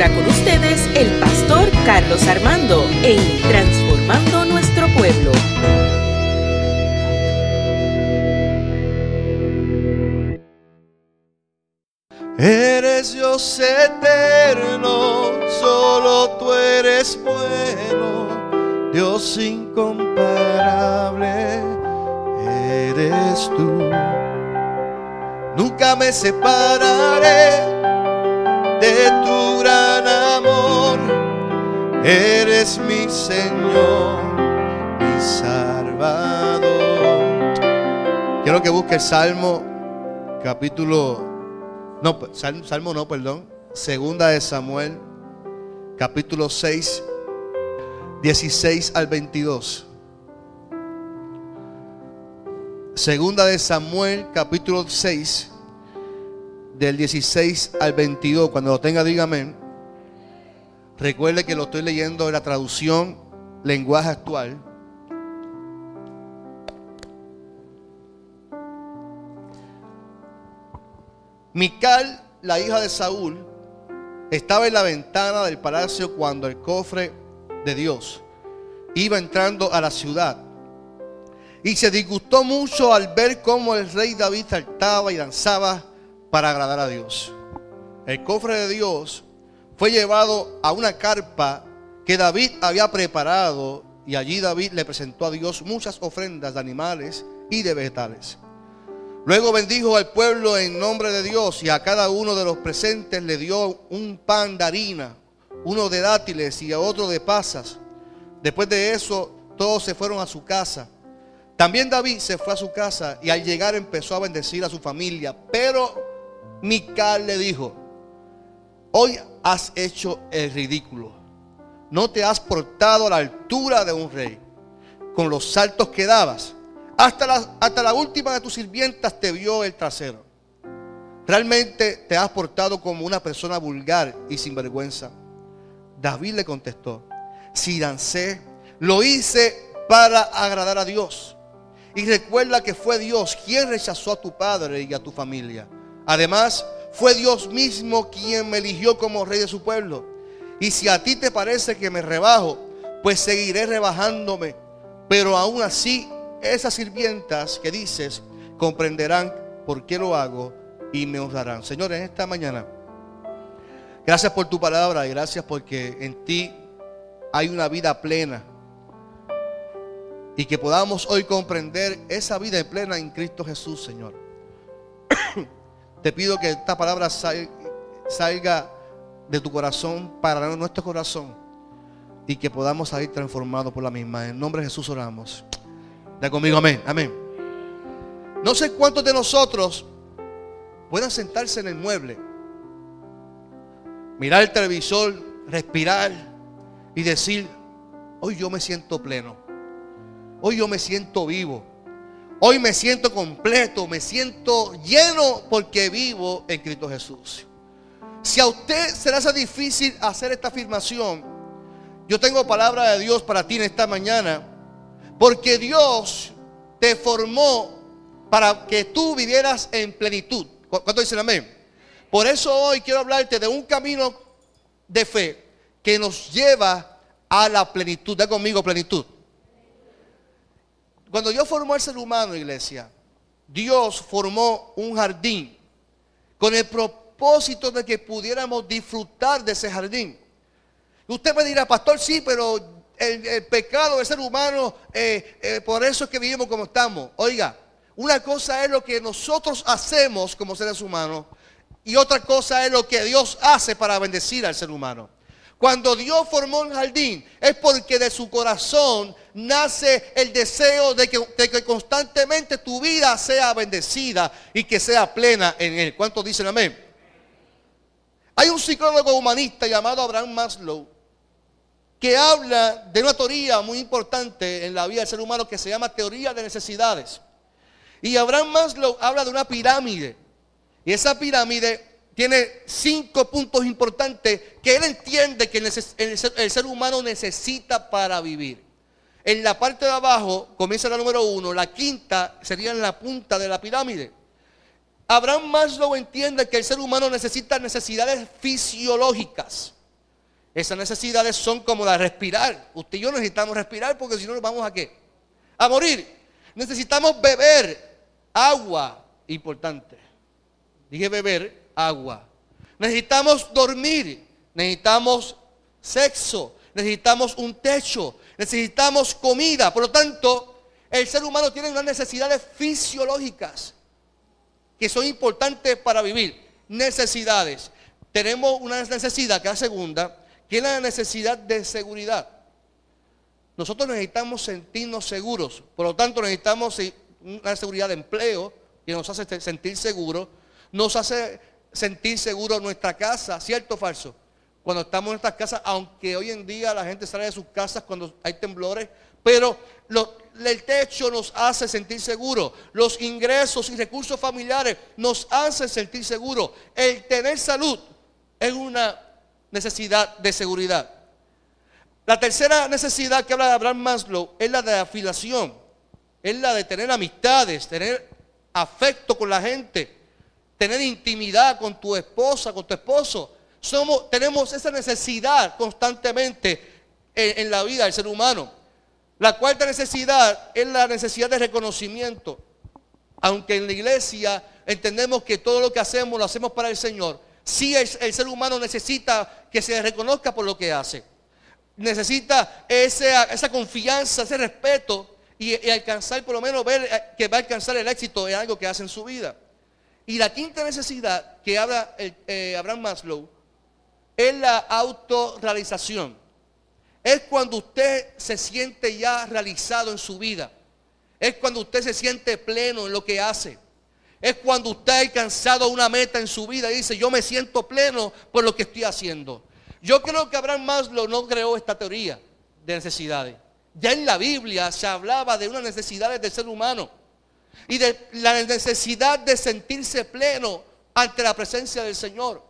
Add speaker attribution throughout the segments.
Speaker 1: ahora con ustedes el pastor Carlos Armando en Transformando Nuestro Pueblo.
Speaker 2: Eres Dios eterno, solo tú eres bueno, Dios incomparable, eres tú. Nunca me separaré de tu gran amor, eres mi Señor, mi Salvador. Quiero que busque el Salmo capítulo no, salmo, salmo no, perdón. Segunda de Samuel, capítulo 6, 16 al 22. Segunda de Samuel, capítulo 6, del 16 al 22. Cuando lo tenga, dígame. Recuerde que lo estoy leyendo en la traducción lenguaje actual. Mical, la hija de Saúl, estaba en la ventana del palacio cuando el cofre de Dios iba entrando a la ciudad. Y se disgustó mucho al ver cómo el rey David saltaba y danzaba para agradar a Dios. El cofre de Dios fue llevado a una carpa que David había preparado y allí David le presentó a Dios muchas ofrendas de animales y de vegetales. Luego bendijo al pueblo en nombre de Dios y a cada uno de los presentes le dio un pan de harina, uno de dátiles y a otro de pasas. Después de eso, todos se fueron a su casa. También David se fue a su casa y al llegar empezó a bendecir a su familia. Pero Mical le dijo, hoy has hecho el ridículo. No te has portado a la altura de un rey con los saltos que dabas hasta la, hasta la última de tus sirvientas te vio el trasero. Realmente te has portado como una persona vulgar y sin vergüenza. David le contestó, si dancé, lo hice para agradar a Dios. Y recuerda que fue Dios quien rechazó a tu padre y a tu familia. Además, fue Dios mismo quien me eligió como rey de su pueblo. Y si a ti te parece que me rebajo, pues seguiré rebajándome. Pero aún así esas sirvientas que dices comprenderán por qué lo hago y me honrarán. Señor, en esta mañana, gracias por tu palabra y gracias porque en ti hay una vida plena. Y que podamos hoy comprender esa vida plena en Cristo Jesús, Señor. Te pido que esta palabra salga de tu corazón para nuestro corazón y que podamos salir transformados por la misma. En nombre de Jesús oramos. Da conmigo, amén, amén. No sé cuántos de nosotros puedan sentarse en el mueble, mirar el televisor, respirar y decir, hoy yo me siento pleno, hoy yo me siento vivo, hoy me siento completo, me siento lleno porque vivo en Cristo Jesús. Si a usted se le hace difícil hacer esta afirmación, yo tengo palabra de Dios para ti en esta mañana porque Dios te formó para que tú vivieras en plenitud. ¿Cuánto dicen amén? Por eso hoy quiero hablarte de un camino de fe que nos lleva a la plenitud. Da conmigo plenitud. Cuando Dios formó al ser humano, iglesia, Dios formó un jardín con el propósito de que pudiéramos disfrutar de ese jardín. Usted me dirá, pastor, sí, pero el, pecado del ser humano, eh, eh, por eso es que vivimos como estamos. Oiga, una cosa es lo que nosotros hacemos como seres humanos y otra cosa es lo que Dios hace para bendecir al ser humano. Cuando Dios formó un jardín es porque de su corazón nace el deseo de que, de que, constantemente tu vida sea bendecida y que sea plena en él. ¿Cuántos dicen amén? Hay un psicólogo humanista llamado Abraham Maslow que habla de una teoría muy importante en la vida del ser humano que se llama teoría de necesidades. Y Abraham Maslow habla de una pirámide. Y esa pirámide tiene cinco puntos importantes que él entiende que el ser humano necesita para vivir. En la parte de abajo comienza la número uno, la quinta sería en la punta de la pirámide. Abraham Maslow entiende que el ser humano necesita necesidades fisiológicas. Esas necesidades son como la respirar. Usted y yo necesitamos respirar porque si no nos vamos a qué? A morir. Necesitamos beber agua, importante. Dije beber agua. Necesitamos dormir, necesitamos sexo, necesitamos un techo, necesitamos comida. Por lo tanto, el ser humano tiene unas necesidades fisiológicas que son importantes para vivir. Necesidades. Tenemos una necesidad, que es la segunda, que es la necesidad de seguridad. Nosotros necesitamos sentirnos seguros. Por lo tanto, necesitamos una seguridad de empleo que nos hace sentir seguros. Nos hace sentir seguro nuestra casa, ¿cierto o falso? Cuando estamos en nuestras casas, aunque hoy en día la gente sale de sus casas cuando hay temblores, pero el techo nos hace sentir seguro. Los ingresos y recursos familiares nos hacen sentir seguro. El tener salud es una necesidad de seguridad. La tercera necesidad que habla de Abraham Maslow es la de afiliación. Es la de tener amistades, tener afecto con la gente, tener intimidad con tu esposa, con tu esposo. Tenemos esa necesidad constantemente en la vida del ser humano. La cuarta necesidad es la necesidad de reconocimiento. Aunque en la iglesia entendemos que todo lo que hacemos lo hacemos para el Señor, sí el, ser humano necesita que se reconozca por lo que hace. Necesita esa, confianza, ese respeto y, alcanzar, por lo menos ver eh, que va a alcanzar el éxito en algo que hace en su vida. Y la quinta necesidad que habla eh, Abraham Maslow es la autorrealización es cuando usted se siente ya realizado en su vida. Es cuando usted se siente pleno en lo que hace. Es cuando usted ha alcanzado una meta en su vida y dice, yo me siento pleno por lo que estoy haciendo. Yo creo que Abraham Maslow no creó esta teoría de necesidades. Ya en la Biblia se hablaba de unas necesidades del ser humano y de la necesidad de sentirse pleno ante la presencia del Señor.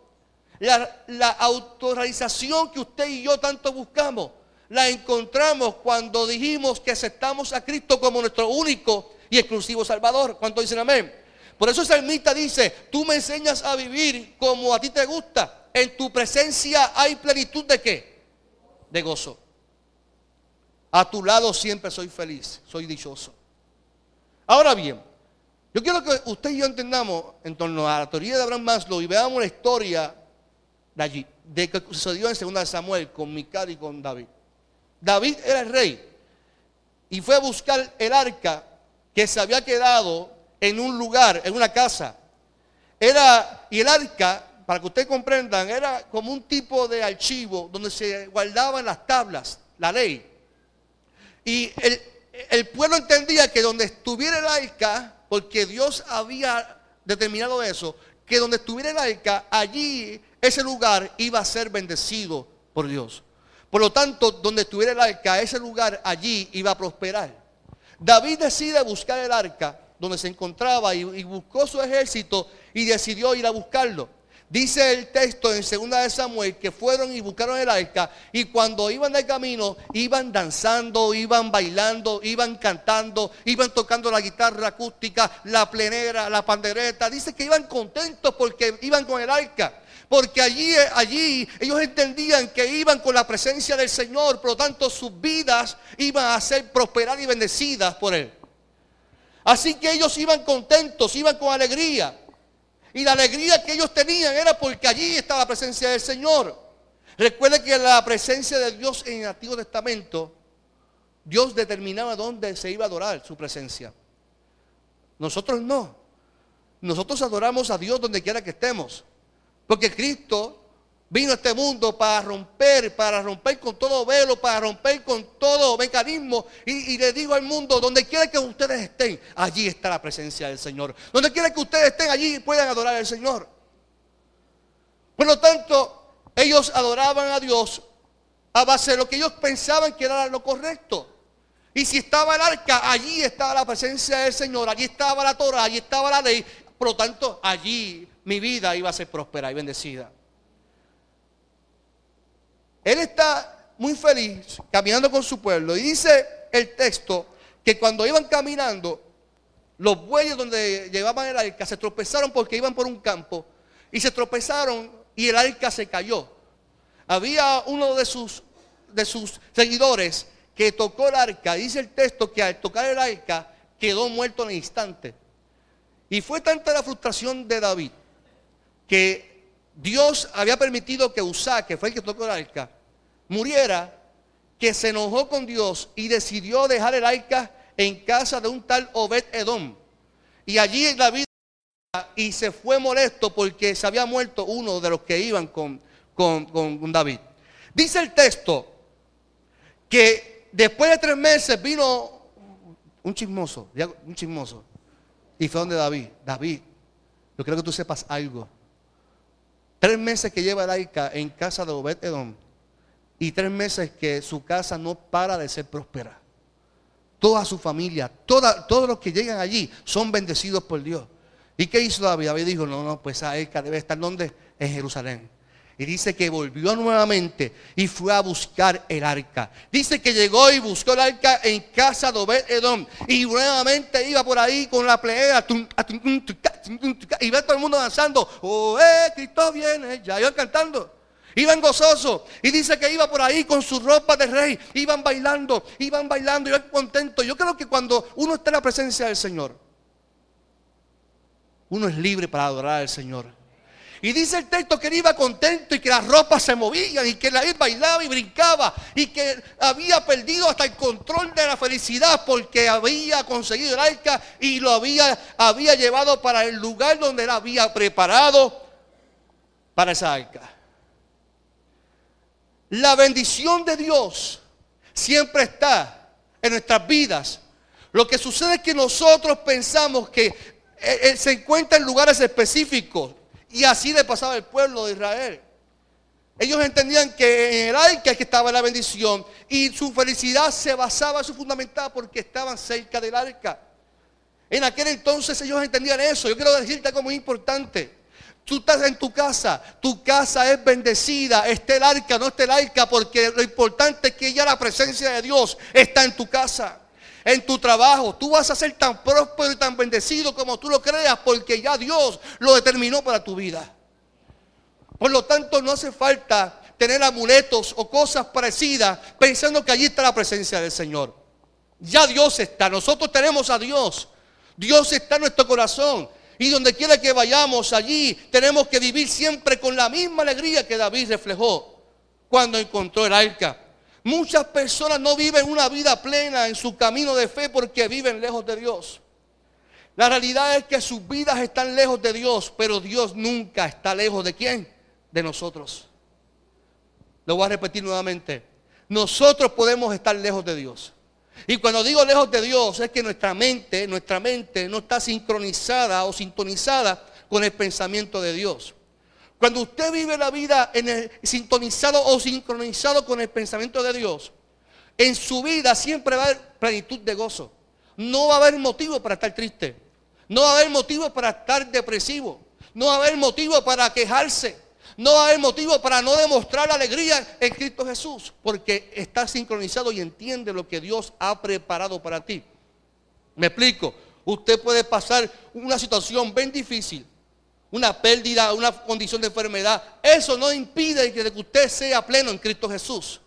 Speaker 2: La, la autorrealización que usted y yo tanto buscamos la encontramos cuando dijimos que aceptamos a Cristo como nuestro único y exclusivo Salvador. ¿Cuánto dicen amén? Por eso el salmista dice, tú me enseñas a vivir como a ti te gusta. En tu presencia hay plenitud de qué? De gozo. A tu lado siempre soy feliz, soy dichoso. Ahora bien, yo quiero que usted y yo entendamos en torno a la teoría de Abraham Maslow y veamos la historia de allí, de que sucedió en 2 Samuel con Mical y con David. David era el rey y fue a buscar el arca que se había quedado en un lugar, en una casa. Era, y el arca, para que ustedes comprendan, era como un tipo de archivo donde se guardaban las tablas, la ley. Y el, el pueblo entendía que donde estuviera el arca, porque Dios había determinado eso, que donde estuviera el arca, allí ese lugar iba a ser bendecido por Dios. Por lo tanto, donde estuviera el arca, ese lugar allí iba a prosperar. David decide buscar el arca donde se encontraba y, buscó su ejército y decidió ir a buscarlo. Dice el texto en 2 de Samuel que fueron y buscaron el arca y cuando iban de camino iban danzando, iban bailando, iban cantando, iban tocando la guitarra acústica, la plenera, la pandereta. Dice que iban contentos porque iban con el arca. Porque allí, allí ellos entendían que iban con la presencia del Señor, por lo tanto sus vidas iban a ser prosperadas y bendecidas por Él. Así que ellos iban contentos, iban con alegría. Y la alegría que ellos tenían era porque allí estaba la presencia del Señor. Recuerde que la presencia de Dios en el Antiguo Testamento, Dios determinaba dónde se iba a adorar su presencia. Nosotros no. Nosotros adoramos a Dios donde quiera que estemos. Porque Cristo vino a este mundo para romper, para romper con todo velo, para romper con todo mecanismo. Y, le digo al mundo, donde quiera que ustedes estén, allí está la presencia del Señor. Donde quiera que ustedes estén, allí puedan adorar al Señor. Por lo tanto, ellos adoraban a Dios a base de lo que ellos pensaban que era lo correcto. Y si estaba el arca, allí estaba la presencia del Señor, allí estaba la Torah, allí estaba la ley. Por lo tanto, allí mi vida iba a ser próspera y bendecida. Él está muy feliz caminando con su pueblo y dice el texto que cuando iban caminando, los bueyes donde llevaban el arca se tropezaron porque iban por un campo y se tropezaron y el arca se cayó. había uno de sus, de sus seguidores que tocó el arca. Dice el texto que al tocar el arca quedó muerto en el instante. Y fue tanta la frustración de David que Dios había permitido que Usá, que fue el que tocó el arca, muriera, que se enojó con Dios y decidió dejar el arca en casa de un tal Obed Edom. Y allí David y se fue molesto porque se había muerto uno de los que iban con, con, con David. Dice el texto que después de tres meses vino un chismoso, un chismoso, y fue donde David, David, yo creo que tú sepas algo. Tres meses que lleva Laika en casa de Obed Edom y tres meses que su casa no para de ser próspera. Toda su familia, toda, todos los que llegan allí son bendecidos por Dios. ¿Y qué hizo David? David dijo, no, no, pues Aika debe estar donde? En Jerusalén. Y dice que volvió nuevamente y fue a buscar el arca. Dice que llegó y buscó el arca en casa de Obed Edom. Y nuevamente iba por ahí con la plegaria. Y ve todo el mundo danzando. Oh, eh, Cristo viene. Ya iban cantando. Iban gozosos. Y dice que iba por ahí con su ropa de rey. Iban bailando, iban bailando, iban contentos. Yo creo que cuando uno está en la presencia del Señor, uno es libre para adorar al Señor. Y dice el texto que él iba contento y que las ropas se movían y que él bailaba y brincaba y que había perdido hasta el control de la felicidad porque había conseguido el arca y lo había, había llevado para el lugar donde él había preparado para esa arca. La bendición de Dios siempre está en nuestras vidas. Lo que sucede es que nosotros pensamos que eh, eh, se encuentra en lugares específicos. Y así le pasaba al pueblo de Israel. Ellos entendían que en el arca que estaba la bendición y su felicidad se basaba, su fundamental porque estaban cerca del arca. En aquel entonces ellos entendían eso. Yo quiero decirte algo muy importante. Tú estás en tu casa, tu casa es bendecida, esté el arca, no esté el arca, porque lo importante es que ya la presencia de Dios está en tu casa en tu trabajo. Tú vas a ser tan próspero y tan bendecido como tú lo creas porque ya Dios lo determinó para tu vida. Por lo tanto, no hace falta tener amuletos o cosas parecidas pensando que allí está la presencia del Señor. Ya Dios está. Nosotros tenemos a Dios. Dios está en nuestro corazón. Y donde quiera que vayamos allí, tenemos que vivir siempre con la misma alegría que David reflejó cuando encontró el arca. Muchas personas no viven una vida plena en su camino de fe porque viven lejos de Dios. La realidad es que sus vidas están lejos de Dios, pero Dios nunca está lejos de quién? De nosotros. Lo voy a repetir nuevamente. Nosotros podemos estar lejos de Dios. Y cuando digo lejos de Dios es que nuestra mente, nuestra mente no está sincronizada o sintonizada con el pensamiento de Dios. Cuando usted vive la vida en el, sintonizado o sincronizado con el pensamiento de Dios, en su vida siempre va a haber plenitud de gozo. No va a haber motivo para estar triste. No va a haber motivo para estar depresivo. No va a haber motivo para quejarse. No haber motivo para no demostrar alegría en Cristo Jesús. Porque está sincronizado y entiende lo que Dios ha preparado para ti. Me explico. Usted puede pasar una situación bien difícil una pérdida, una condición de enfermedad, eso no impide que usted sea pleno en Cristo Jesús.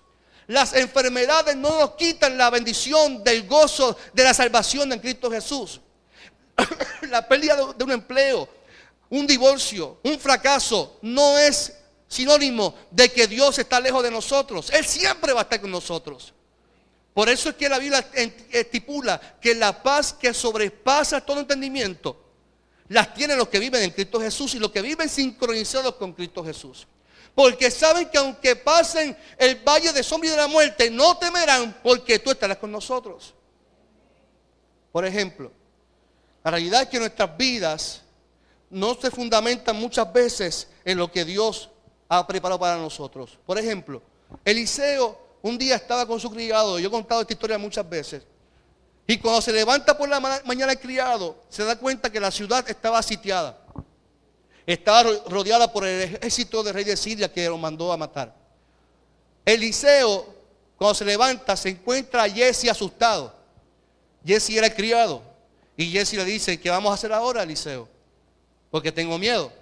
Speaker 2: Las enfermedades no nos quitan la bendición del gozo de la salvación en Cristo Jesús. la pérdida de un empleo, un divorcio, un fracaso, no es sinónimo de que Dios está lejos de nosotros. Él siempre va a estar con nosotros. Por eso es que la Biblia estipula que la paz que sobrepasa todo entendimiento las tienen los que viven en Cristo Jesús y los que viven sincronizados con Cristo Jesús. Porque saben que aunque pasen el valle de sombra y de la muerte, no temerán porque tú estarás con nosotros. Por ejemplo, la realidad es que nuestras vidas no se fundamentan muchas veces en lo que Dios ha preparado para nosotros. Por ejemplo, Eliseo un día estaba con su criado, yo he contado esta historia muchas veces, y cuando se levanta por la mañana el criado, se da cuenta que la ciudad estaba sitiada. Estaba rodeada por el ejército del rey de Siria que lo mandó a matar. Eliseo, cuando se levanta, se encuentra a Jesse asustado. Jesse era el criado. Y Jesse le dice, ¿qué vamos a hacer ahora, Eliseo? Porque tengo miedo.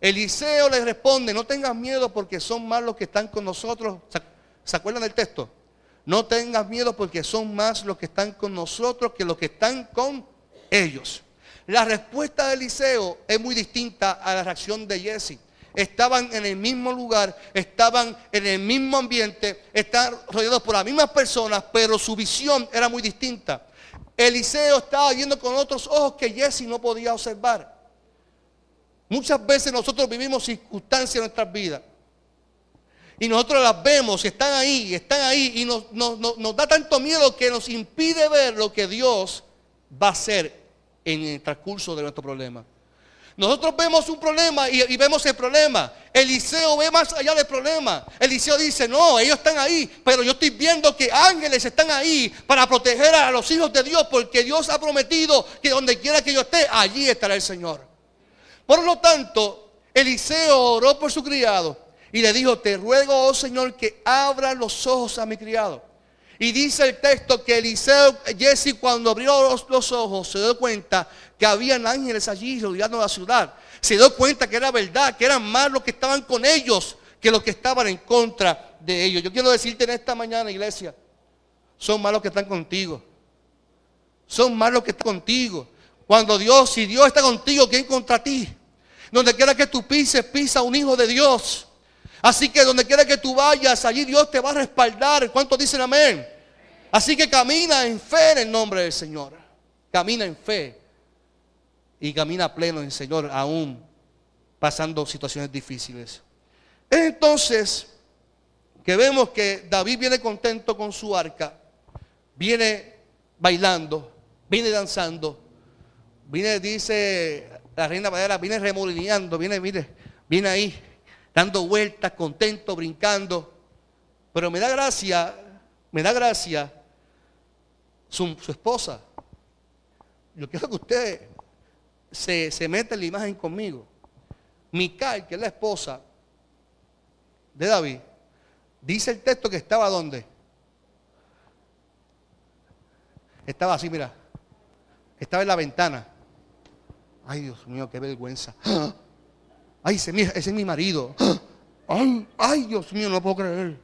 Speaker 2: Eliseo le responde, no tengas miedo porque son más los que están con nosotros. ¿Se- ¿Se acuerdan del texto? No tengas miedo porque son más los que están con nosotros que los que están con ellos. La respuesta de Eliseo es muy distinta a la reacción de Jesse. Estaban en el mismo lugar, estaban en el mismo ambiente, están rodeados por las mismas personas, pero su visión era muy distinta. Eliseo estaba viendo con otros ojos que Jesse no podía observar. Muchas veces nosotros vivimos circunstancias en nuestras vidas. Y nosotros las vemos y están ahí, están ahí. Y nos, da tanto miedo que nos impide ver lo que Dios va a hacer en el transcurso de nuestro problema. Nosotros vemos un problema y, y vemos el problema. Eliseo ve más allá del problema. Eliseo dice, no, ellos están ahí, pero yo estoy viendo que ángeles están ahí para proteger a los hijos de Dios, porque Dios ha prometido que donde quiera que yo esté, allí estará el Señor. Por lo tanto, Eliseo oró por su criado y le dijo, te ruego, oh Señor, que abra los ojos a mi criado. Y dice el texto que Eliseo, Jesse, cuando abrió los, los ojos, se dio cuenta que habían ángeles allí rodeando la ciudad. Se dio cuenta que era verdad, que eran más los que estaban con ellos que los que estaban en contra de ellos. Yo quiero decirte en esta mañana, iglesia, son más los que están contigo. Son más los que están contigo. Cuando Dios, si Dios está contigo, ¿quién contra ti? Donde quiera que tú pises, pisa un hijo de Dios. Así que donde quiera que tú vayas, allí Dios te va a respaldar. ¿Cuántos dicen amén? Así que camina en fe en el nombre del Señor. Camina en fe. Y camina pleno en el Señor, aún pasando situaciones difíciles. Es entonces que vemos que David viene contento con su arca. Viene bailando, viene danzando. Viene, dice la reina Valera, viene remolineando, viene, mire, viene ahí, dando vueltas, contento, brincando. Pero me da gracia, me da gracia su, esposa. Yo quiero que usted se, se meta la imagen conmigo. Mical, que es la esposa de David, dice el texto que estaba donde. Estaba así, mira. Estaba en la ventana. Ay, Dios mío, qué vergüenza. Ay, ese, es mi- marido. Ay, ay, Dios mío, no puedo creer.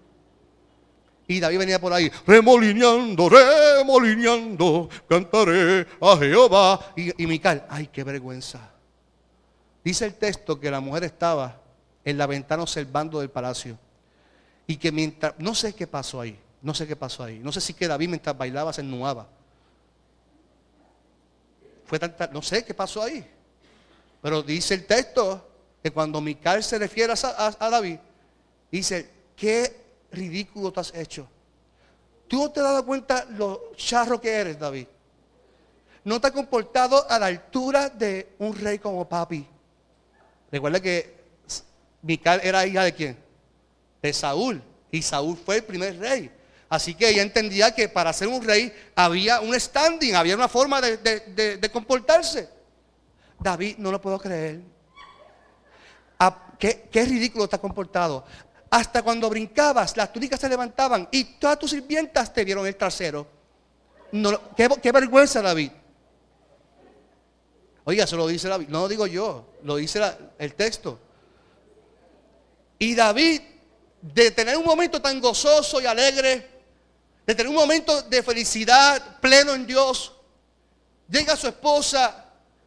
Speaker 2: Y David venía por ahí, remolineando, remolineando, cantaré a Jehová. Y, y Mical, ay, qué vergüenza. Dice el texto que la mujer estaba en la ventana observando del palacio. Y que mientras, no sé qué pasó ahí, no sé qué pasó ahí. No sé si que David mientras bailaba se ennuaba. Fue tanta, no sé qué pasó ahí. Pero dice el texto que cuando Mical se refiere a, a- David, dice, qué ridículo te has hecho. ¿Tú no te has dado cuenta lo charro que eres, David? No te has comportado a la altura de un rey como papi. Recuerda que Mical era hija de quién? De Saúl. Y Saúl fue el primer rey. Así que ella entendía que para ser un rey había un standing, había una forma de- de- de comportarse. David, no lo puedo creer. Ah, ¿Qué, ridículo te has comportado. Hasta cuando brincabas, las túnicas se levantaban y todas tus sirvientas te vieron el trasero. No, qué, vergüenza, David. Oiga, eso lo dice David. No lo digo yo, lo dice el texto. Y David, de tener un momento tan gozoso y alegre, de tener un momento de felicidad pleno en Dios, llega su esposa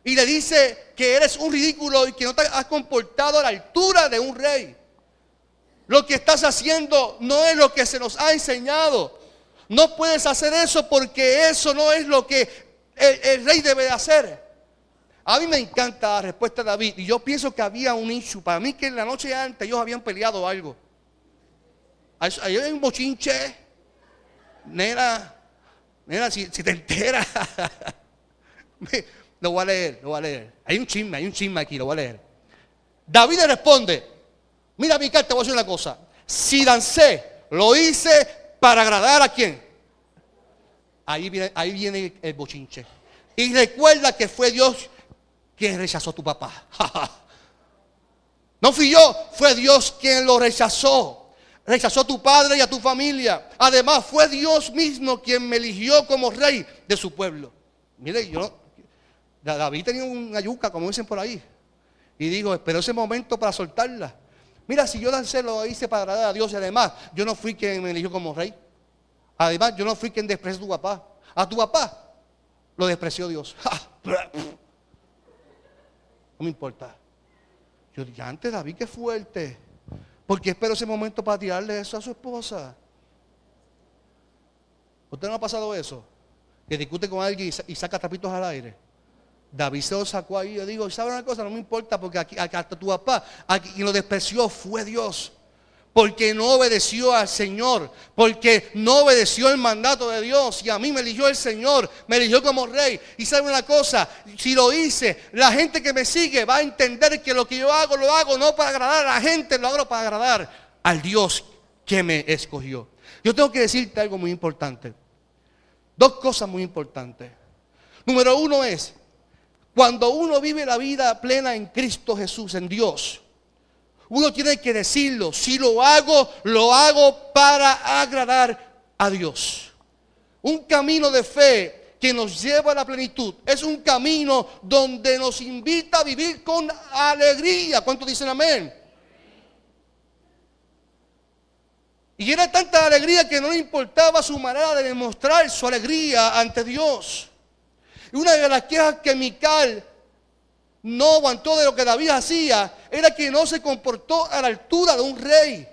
Speaker 2: y le dice que eres un ridículo y que no te has comportado a la altura de un rey. Lo que estás haciendo no es lo que se nos ha enseñado. No puedes hacer eso porque eso no es lo que el, rey debe de hacer. A mí me encanta la respuesta de David y yo pienso que había un issue. Para mí que en la noche antes ellos habían peleado algo. Ahí hay un bochinche. Nena, nena, si, si te enteras. Lo voy a leer, lo voy a leer. Hay un chisme, hay un chisme aquí, lo voy a leer. David le responde, mira Mical, te voy a decir una cosa. Si dancé, lo hice para agradar a quién. Ahí viene, ahí viene el bochinche. Y recuerda que fue Dios quien rechazó a tu papá. No fui yo, fue Dios quien lo rechazó. Rechazó a tu padre y a tu familia. Además, fue Dios mismo quien me eligió como rey de su pueblo. Mire, yo, David tenía una yuca, como dicen por ahí. Y digo, esperó ese momento para soltarla. Mira, si yo lancé lo hice para agradar a Dios y además yo no fui quien me eligió como rey. Además, yo no fui quien despreció a tu papá. A tu papá lo despreció Dios. No me importa. Yo dije, antes David, qué fuerte. Porque espero ese momento para tirarle eso a su esposa. ¿Usted no ha pasado eso? Que discute con alguien y saca trapitos al aire. David se lo sacó ahí. Yo digo, ¿sabe una cosa? No me importa porque aquí, hasta tu papá, quien lo despreció fue Dios. Porque no obedeció al Señor. Porque no obedeció el mandato de Dios. Y a mí me eligió el Señor. Me eligió como rey. Y sabe una cosa. Si lo hice, la gente que me sigue va a entender que lo que yo hago, lo hago no para agradar a la gente. Lo hago para agradar al Dios que me escogió. Yo tengo que decirte algo muy importante. Dos cosas muy importantes. Número uno es cuando uno vive la vida plena en Cristo Jesús, en Dios, uno tiene que decirlo, si lo hago, lo hago para agradar a Dios. Un camino de fe que nos lleva a la plenitud es un camino donde nos invita a vivir con alegría. ¿Cuántos dicen amén? Y era tanta alegría que no le importaba su manera de demostrar su alegría ante Dios. Y una de las quejas que Mical no aguantó de lo que David hacía era que no se comportó a la altura de un rey.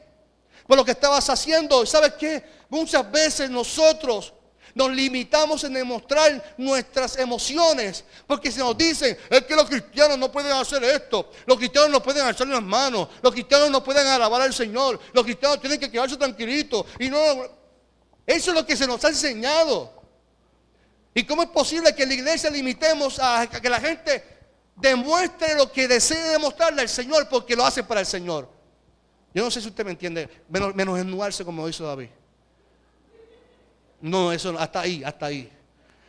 Speaker 2: Por lo que estabas haciendo, ¿sabes qué? Muchas veces nosotros nos limitamos en demostrar nuestras emociones. Porque se nos dicen, es que los cristianos no pueden hacer esto. Los cristianos no pueden alzar las manos. Los cristianos no pueden alabar al Señor. Los cristianos tienen que quedarse tranquilitos. Y no, eso es lo que se nos ha enseñado. ¿Y cómo es posible que en la iglesia limitemos a que la gente demuestre lo que desee demostrarle al Señor porque lo hace para el Señor? Yo no sé si usted me entiende, menos, menos como hizo David. No, eso hasta ahí, hasta ahí.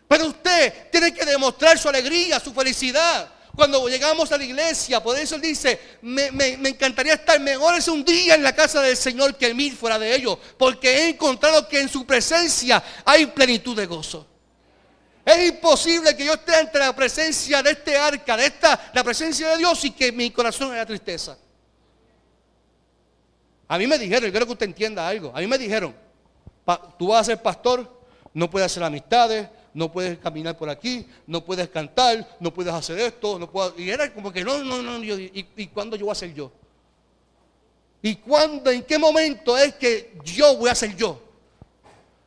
Speaker 2: Pero usted tiene que demostrar su alegría, su felicidad. Cuando llegamos a la iglesia, por eso él dice, me, encantaría estar mejor es un día en la casa del Señor que mil fuera de ellos, porque he encontrado que en su presencia hay plenitud de gozo. Es imposible que yo esté entre la presencia de este arca, de esta, la presencia de Dios y que mi corazón haya tristeza. A mí me dijeron, yo quiero que usted entienda algo. A mí me dijeron, tú vas a ser pastor, no puedes hacer amistades, no puedes caminar por aquí, no puedes cantar, no puedes hacer esto, no puedo. Y era como que no, no, no, y, y cuándo yo voy a ser yo? ¿Y cuándo, en qué momento es que yo voy a ser yo?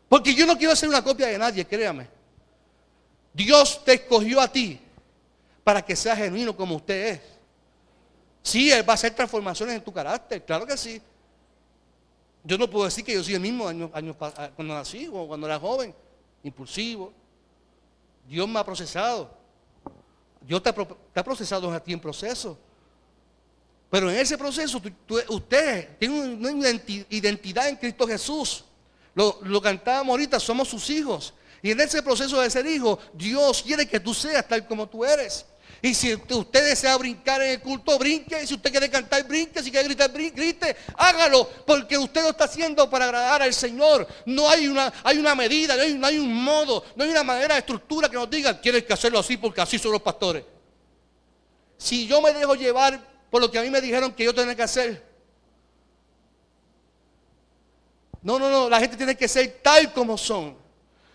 Speaker 2: Porque yo no quiero ser una copia de nadie, créame. Dios te escogió a ti para que seas genuino como usted es. Sí, Él va a hacer transformaciones en tu carácter, claro que sí. Yo no puedo decir que yo soy el mismo año, cuando nací o cuando era joven, impulsivo. Dios me ha procesado. Dios te ha, procesado a ti en proceso. Pero en ese proceso usted tiene una identidad en Cristo Jesús. Lo, lo cantábamos ahorita, somos sus hijos. Y en ese proceso de ser hijo, Dios quiere que tú seas tal como tú eres. Y si usted desea brincar en el culto, brinque. Si usted quiere cantar, brinque. Si quiere gritar, grite. Hágalo. Porque usted lo está haciendo para agradar al Señor. No hay una, hay una medida, no hay, no hay un modo, no hay una manera de estructura que nos diga, tienes que hacerlo así porque así son los pastores. Si yo me dejo llevar por lo que a mí me dijeron que yo tenía que hacer. No, no, no. La gente tiene que ser tal como son.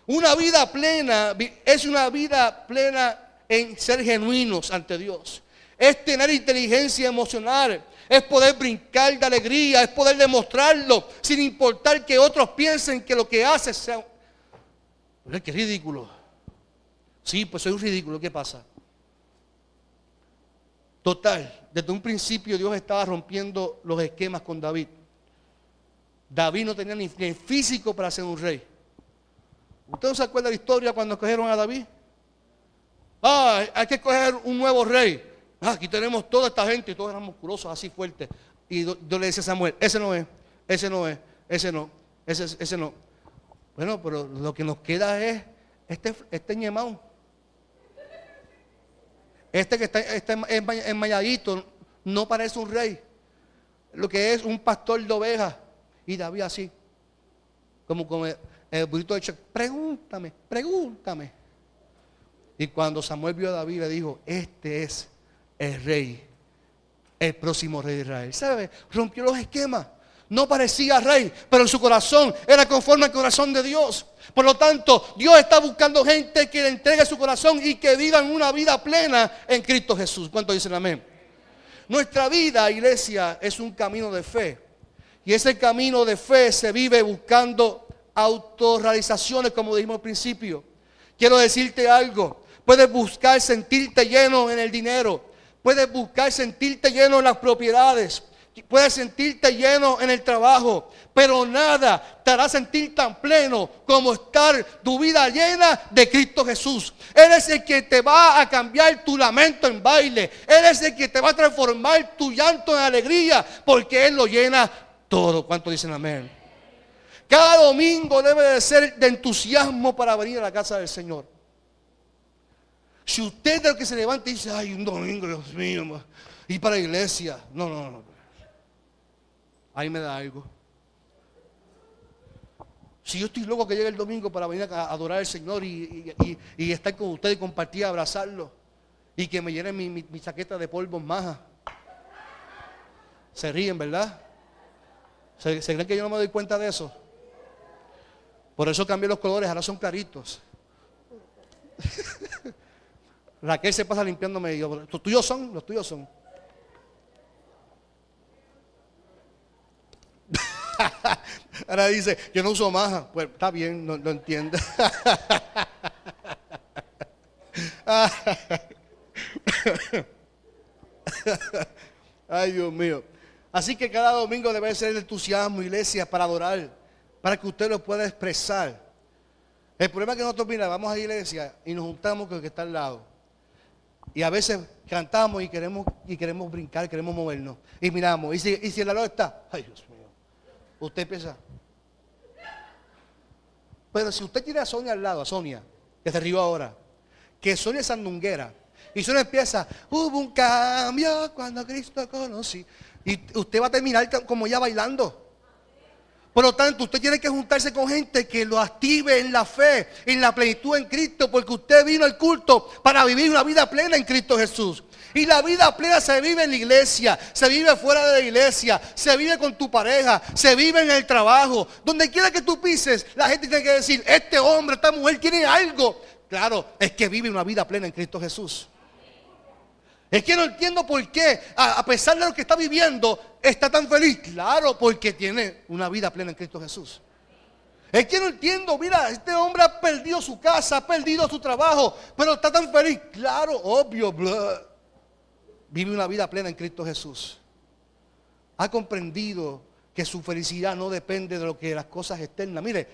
Speaker 2: Una vida plena es una vida plena en ser genuinos ante Dios. Es tener inteligencia emocional. Es poder brincar de alegría. Es poder demostrarlo sin importar que otros piensen que lo que haces sea... ¡Qué ridículo! Sí, pues soy un ridículo. ¿Qué pasa? Total, desde un principio Dios estaba rompiendo los esquemas con David. David no tenía ni físico para ser un rey. ¿Usted no se acuerda de la historia cuando escogieron a David? Ah, hay que escoger un nuevo rey. Ah, aquí tenemos toda esta gente y todos eran musculosos, así fuertes. Y yo le decía a Samuel, ese no es, ese no es, ese no, ese, ese no. Bueno, pero lo que nos queda es este, este ñemao. Este que está, este enmayadito no parece un rey. Lo que es un pastor de ovejas. Y David así. Como, como el burrito de pregúntame, pregúntame. Y cuando Samuel vio a David le dijo, este es el rey el próximo rey de Israel. ¿Sabe? Rompió los esquemas. No parecía rey, pero en su corazón era conforme al corazón de Dios. Por lo tanto, Dios está buscando gente que le entregue su corazón y que vivan una vida plena en Cristo Jesús. ¿Cuánto dicen amén? Nuestra vida, iglesia, es un camino de fe. Y ese camino de fe se vive buscando autorrealizaciones, como dijimos al principio. Quiero decirte algo. Puedes buscar sentirte lleno en el dinero. Puedes buscar sentirte lleno en las propiedades. Puedes sentirte lleno en el trabajo, pero nada te hará sentir tan pleno como estar tu vida llena de Cristo Jesús. Él es el que te va a cambiar tu lamento en baile. Él es el que te va a transformar tu llanto en alegría, porque Él lo llena todo. ¿Cuánto dicen amén? Cada domingo debe de ser de entusiasmo para venir a la casa del Señor. Si usted es el que se levanta y dice, ay, un domingo, Dios mío, y para la iglesia. No, no, no. Ahí me da algo. Si yo estoy loco que llegue el domingo para venir a adorar al Señor y, estar con usted y compartir, abrazarlo. Y que me llene mi, chaqueta de polvo maja. Se ríen, ¿verdad? ¿Se, ¿Se, creen que yo no me doy cuenta de eso? Por eso cambié los colores, ahora son claritos. Raquel se pasa limpiándome y yo, ¿los tuyos son? Los tuyos son. Ahora dice, yo no uso maja. Pues está bien, no, lo entiende. Ay, Dios mío. Así que cada domingo debe ser el entusiasmo, iglesia, para adorar, para que usted lo pueda expresar. El problema es que nosotros, mira, vamos a la iglesia y nos juntamos con el que está al lado. Y a veces cantamos y queremos, y queremos brincar, queremos movernos. Y miramos, y si, y si el lado está, ay Dios mío. Usted piensa. Pero si usted tiene a Sonia al lado, a Sonia, que se río ahora, que Sonia es sandunguera, y Sonia empieza, hubo un cambio cuando Cristo conocí. Y usted va a terminar como ya bailando. Por lo tanto, usted tiene que juntarse con gente que lo active en la fe, en la plenitud en Cristo, porque usted vino al culto para vivir una vida plena en Cristo Jesús. Y la vida plena se vive en la iglesia, se vive fuera de la iglesia, se vive con tu pareja, se vive en el trabajo. Donde quiera que tú pises, la gente tiene que decir, este hombre, esta mujer tiene algo. Claro, es que vive una vida plena en Cristo Jesús. Es que no entiendo por qué, a, pesar de lo que está viviendo, está tan feliz. Claro, porque tiene una vida plena en Cristo Jesús. Es que no entiendo, mira, este hombre ha perdido su casa, ha perdido su trabajo, pero está tan feliz. Claro, obvio, blah vive una vida plena en Cristo Jesús. Ha comprendido que su felicidad no depende de lo que las cosas externas. Mire,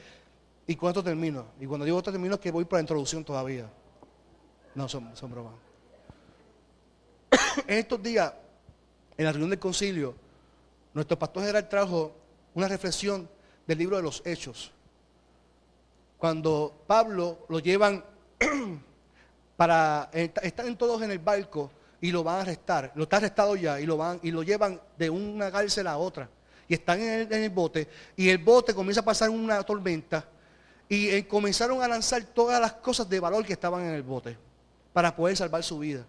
Speaker 2: y esto termino. Y cuando digo esto termino es que voy para la introducción todavía. No, son, son bromas. En estos días, en la reunión del concilio, nuestro pastor general trajo una reflexión del libro de los Hechos. Cuando Pablo lo llevan para, están todos en el barco y lo van a arrestar. Lo está arrestado ya y lo van y lo llevan de una cárcel a otra. Y están en el, bote y el bote comienza a pasar una tormenta y eh, comenzaron a lanzar todas las cosas de valor que estaban en el bote para poder salvar su vida.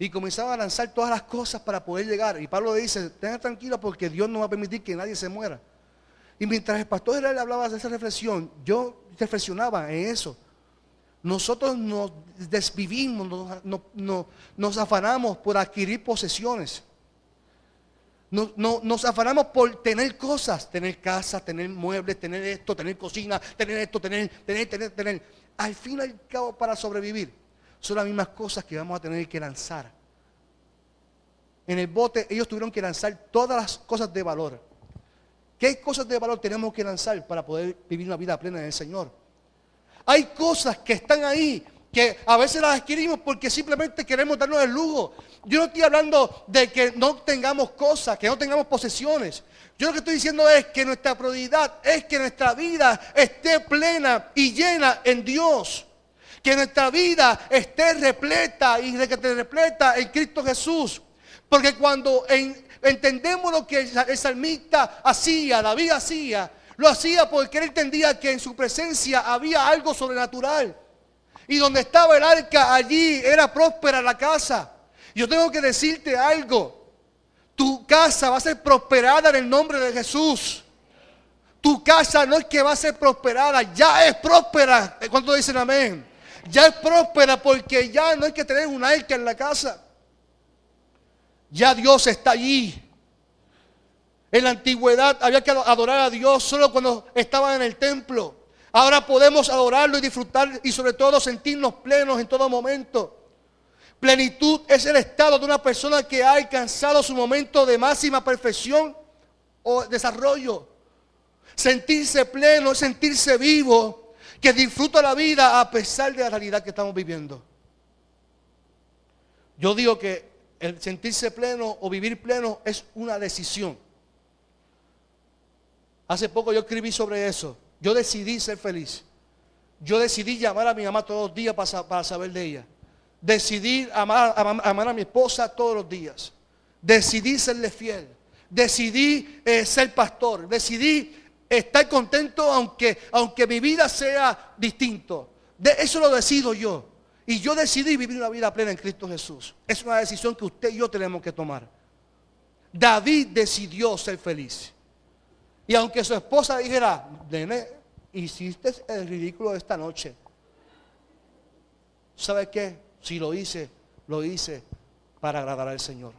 Speaker 2: Y comenzaban a lanzar todas las cosas para poder llegar. Y Pablo dice, tenga tranquilo porque Dios no va a permitir que nadie se muera. Y mientras el pastor le hablaba de esa reflexión, yo reflexionaba en eso. Nosotros nos desvivimos, nos, afanamos por adquirir posesiones. Nos, afanamos por tener cosas, tener casa, tener muebles, tener esto, tener cocina, tener esto, tener, tener, tener, tener. Al fin y al cabo, para sobrevivir, son las mismas cosas que vamos a tener que lanzar. En el bote ellos tuvieron que lanzar todas las cosas de valor. ¿Qué cosas de valor tenemos que lanzar para poder vivir una vida plena en el Señor? Hay cosas que están ahí que a veces las adquirimos porque simplemente queremos darnos el lujo. Yo no estoy hablando de que no tengamos cosas, que no tengamos posesiones. Yo lo que estoy diciendo es que nuestra prioridad es que nuestra vida esté plena y llena en Dios. Que nuestra vida esté repleta y que te repleta en Cristo Jesús. Porque cuando entendemos lo que el salmista hacía, David hacía, lo hacía porque él entendía que en su presencia había algo sobrenatural. Y donde estaba el arca, allí era próspera la casa. Yo tengo que decirte algo. casa va a ser prosperada en el nombre de Jesús. Tu casa no es que va a ser prosperada, ya es próspera. ¿Cuántos dicen amén? Ya es próspera porque ya no hay que tener un arca en la casa. Ya Dios está allí. En la antigüedad había que adorar a Dios solo cuando estaban en el templo. Ahora podemos adorarlo y disfrutar y sobre todo sentirnos plenos en todo momento. Plenitud es el estado de una persona que ha alcanzado su momento de máxima perfección o desarrollo. Sentirse pleno es sentirse vivo, que disfruta la vida a pesar de la realidad que estamos viviendo. Yo digo que el sentirse pleno o vivir pleno es una decisión. Hace poco yo escribí sobre eso. Yo decidí ser feliz. Yo decidí llamar a mi mamá todos los días para, saber de ella. Decidí amar, amar, a mi esposa todos los días. Decidí serle fiel. Decidí eh, ser pastor. Decidí estar contento aunque, aunque mi vida sea distinto. De, eso lo decido yo. Y yo decidí vivir una vida plena en Cristo Jesús. Es una decisión que usted y yo tenemos que tomar. David decidió ser feliz. Y aunque su esposa dijera, nene, hiciste el ridículo esta noche. ¿Sabe qué? Si lo hice, lo hice para agradar al Señor.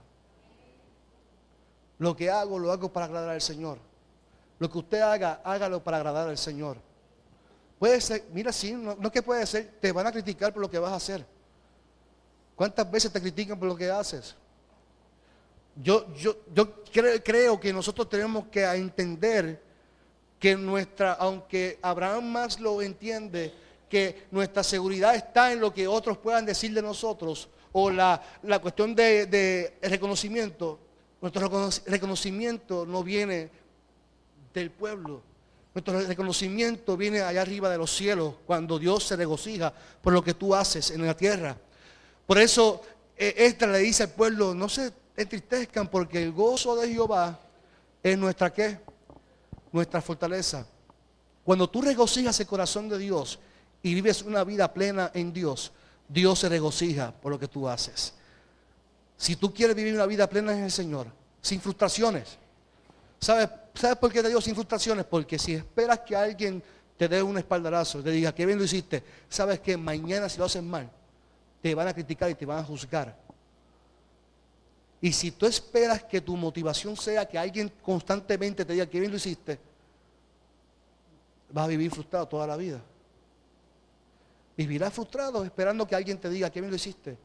Speaker 2: Lo que hago, lo hago para agradar al Señor. Lo que usted haga, hágalo para agradar al Señor. Puede ser, mira, sí, no, no que puede ser, te van a criticar por lo que vas a hacer. ¿Cuántas veces te critican por lo que haces? Yo, yo, yo creo, que nosotros tenemos que entender que nuestra, aunque Abraham más lo entiende, que nuestra seguridad está en lo que otros puedan decir de nosotros, o la, cuestión de, de, reconocimiento, nuestro reconocimiento no viene del pueblo. Nuestro reconocimiento viene allá arriba de los cielos, cuando Dios se regocija por lo que tú haces en la tierra. Por eso, eh, esta le dice al pueblo, no se entristezcan porque el gozo de Jehová es nuestra qué? Nuestra fortaleza. Cuando tú regocijas el corazón de Dios y vives una vida plena en Dios, Dios se regocija por lo que tú haces. Si tú quieres vivir una vida plena en el Señor, sin frustraciones, ¿sabes, ¿sabes por qué te digo sin frustraciones? Porque si esperas que alguien te dé un espaldarazo, te diga que bien lo hiciste, sabes que mañana si lo haces mal, te van a criticar y te van a juzgar. Y si tú esperas que tu motivación sea que alguien constantemente te diga que bien lo hiciste, vas a vivir frustrado toda la vida. Vivirás frustrado esperando que alguien te diga que bien lo hiciste.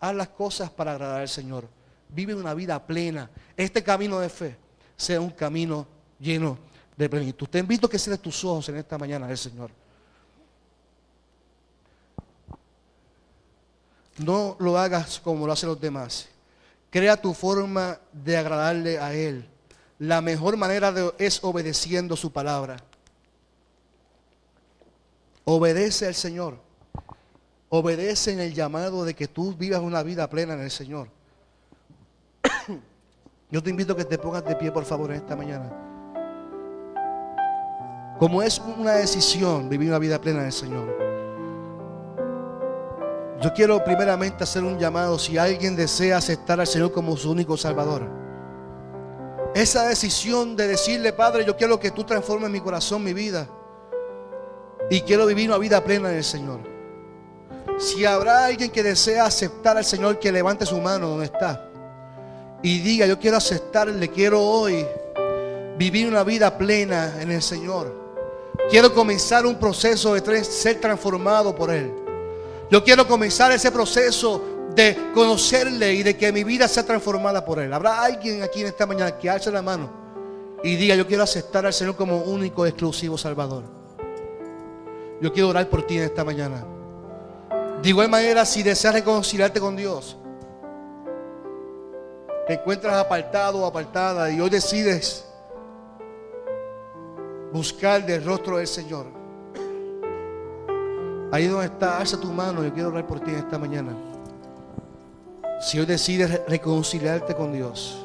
Speaker 2: Haz las cosas para agradar al Señor. Vive una vida plena. Este camino de fe sea un camino lleno de plenitud. Te invito a que cierres tus ojos en esta mañana del Señor. No lo hagas como lo hacen los demás. Crea tu forma de agradarle a Él. La mejor manera es obedeciendo su palabra. Obedece al Señor. Obedece en el llamado de que tú vivas una vida plena en el Señor. Yo te invito a que te pongas de pie, por favor, en esta mañana. Como es una decisión vivir una vida plena en el Señor. Yo quiero primeramente hacer un llamado si alguien desea aceptar al Señor como su único Salvador. Esa decisión de decirle, Padre, yo quiero que tú transformes mi corazón, mi vida. Y quiero vivir una vida plena en el Señor. Si habrá alguien que desea aceptar al Señor, que levante su mano donde está. Y diga, yo quiero aceptarle, quiero hoy vivir una vida plena en el Señor. Quiero comenzar un proceso de ser transformado por Él. Yo quiero comenzar ese proceso de conocerle y de que mi vida sea transformada por Él. Habrá alguien aquí en esta mañana que alce la mano y diga, yo quiero aceptar al Señor como único, exclusivo Salvador. Yo quiero orar por ti en esta mañana. De igual manera, si deseas reconciliarte con Dios, te encuentras apartado o apartada y hoy decides buscar del rostro del Señor. Ahí donde está, alza tu mano. Yo quiero orar por ti esta mañana. Si hoy decides reconciliarte con Dios,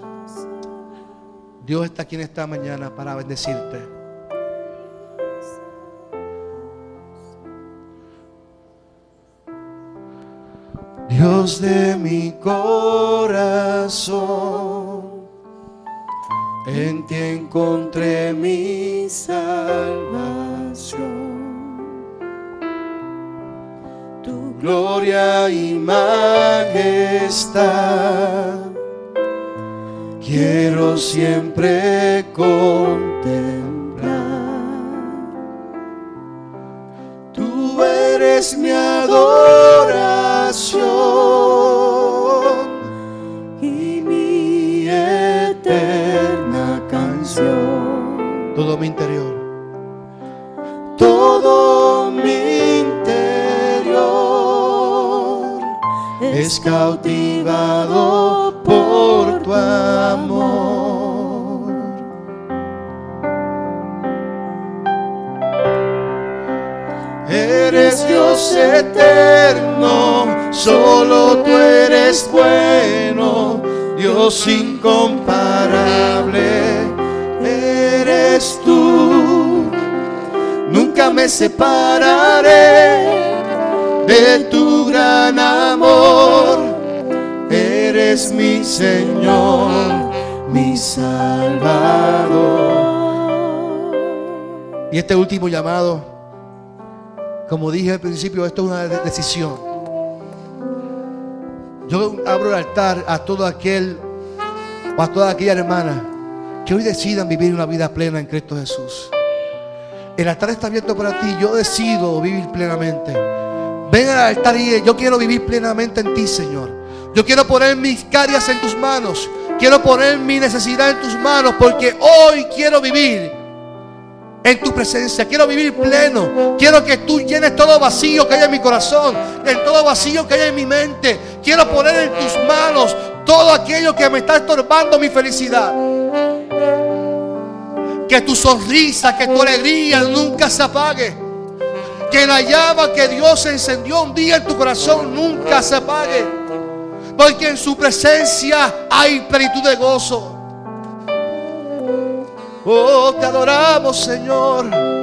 Speaker 2: Dios está aquí en esta mañana para bendecirte. Dios de mi corazón, En ti encontré mi salvación. Tu gloria y majestad quiero siempre contemplar. Tú eres mi adoración y separaré de tu gran amor. Eres mi Señor, mi Salvador.
Speaker 3: Y este último llamado, como dije al principio, esto es una de- decisión. Yo abro el altar a todo aquel o a toda aquella hermana que hoy decidan vivir una vida plena en Cristo Jesús. El altar está abierto para ti. Yo decido vivir plenamente. Ven al altar y yo quiero vivir plenamente en ti, Señor. Yo quiero poner mis carias en tus manos. Quiero poner mi necesidad en tus manos porque hoy quiero vivir en tu presencia. Quiero vivir pleno. Quiero que tú llenes todo vacío que hay en mi corazón, en todo vacío que hay en mi mente. Quiero poner en tus manos todo aquello que me está estorbando mi felicidad. Que tu sonrisa, que tu alegría nunca se apague. Que la llama que Dios encendió un día en tu corazón nunca se apague. Porque en su presencia hay plenitud de gozo. Oh, te adoramos, Señor.